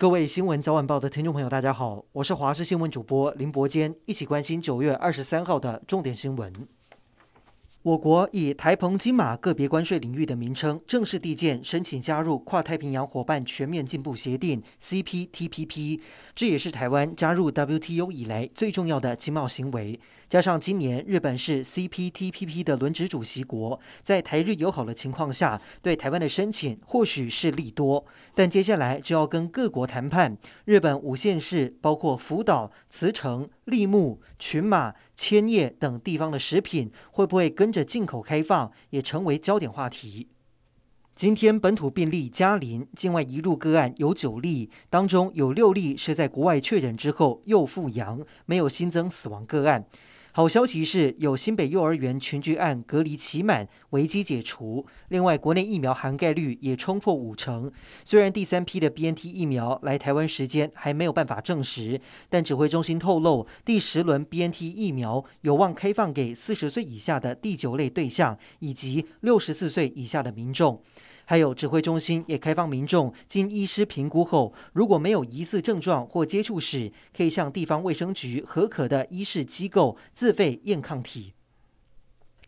各位新闻早晚报的听众朋友，大家好，我是华视新闻主播林伯坚，一起关心九月二十三号的重点新闻。我国以台澎金马个别关税领域的名称正式递件申请加入跨太平洋伙伴全面进步协定 （CPTPP），这也是台湾加入 WTO 以来最重要的经贸行为。加上今年日本是 CPTPP 的轮值主席国，在台日友好的情况下，对台湾的申请或许是利多。但接下来就要跟各国谈判，日本五县市包括福岛、茨城、櫪木、群马、千叶等地方的食品会不会跟着进口开放也成为焦点话题。今天本土病例加零，境外移入个案有九例，当中有六例是在国外确诊之后又复阳，没有新增死亡个案。好消息是有新北幼儿园群聚案隔离期满，危机解除。另外，国内疫苗涵盖率也冲破五成。虽然第三批的 BNT 疫苗来台湾时间还没有办法证实，但指挥中心透露，第十轮 BNT 疫苗有望开放给四十岁以下的第九类对象，以及六十四岁以下的民众。还有指挥中心也开放民众经医师评估后，如果没有疑似症状或接触史，可以向地方卫生局核可的医事机构自费验抗体。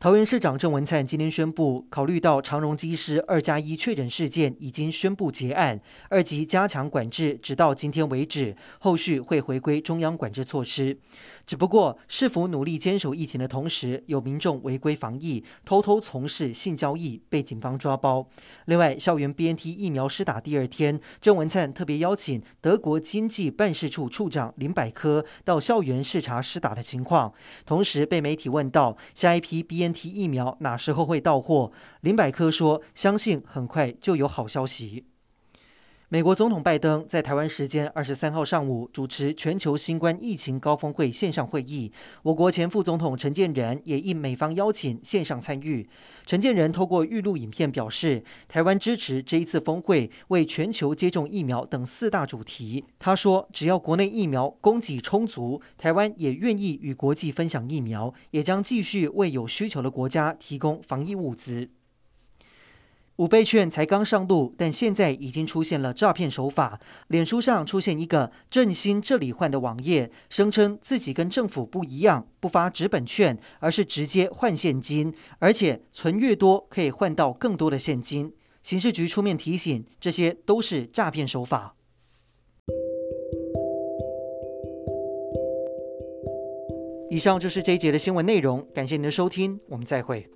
桃园市长郑文灿今天宣布，考虑到长荣机师二加一确诊事件已经宣布结案，二级加强管制直到今天为止，后续会回归中央管制措施。只不过，市府努力坚守疫情的同时，有民众违规防疫，偷偷从事性交易，被警方抓包。另外，校园 BNT 疫苗施打第二天，郑文灿特别邀请德国经济办事处处长林百科到校园视察施打的情况，同时被媒体问到下一批 BNT。提疫苗哪时候会到货？林百科说，相信很快就有好消息。美国总统拜登在台湾时间二十三号上午主持全球新冠疫情高峰会线上会议，我国前副总统陈建仁也应美方邀请线上参与。陈建仁透过预录影片表示，台湾支持这一次峰会为全球接种疫苗等四大主题。他说，只要国内疫苗供给充足，台湾也愿意与国际分享疫苗，也将继续为有需求的国家提供防疫物资。五倍券才刚上路，但现在已经出现了诈骗手法。脸书上出现一个“振兴这里换”的网页，声称自己跟政府不一样，不发纸本券，而是直接换现金，而且存越多可以换到更多的现金。刑事局出面提醒，这些都是诈骗手法。以上就是这一节的新闻内容，感谢您的收听，我们再会。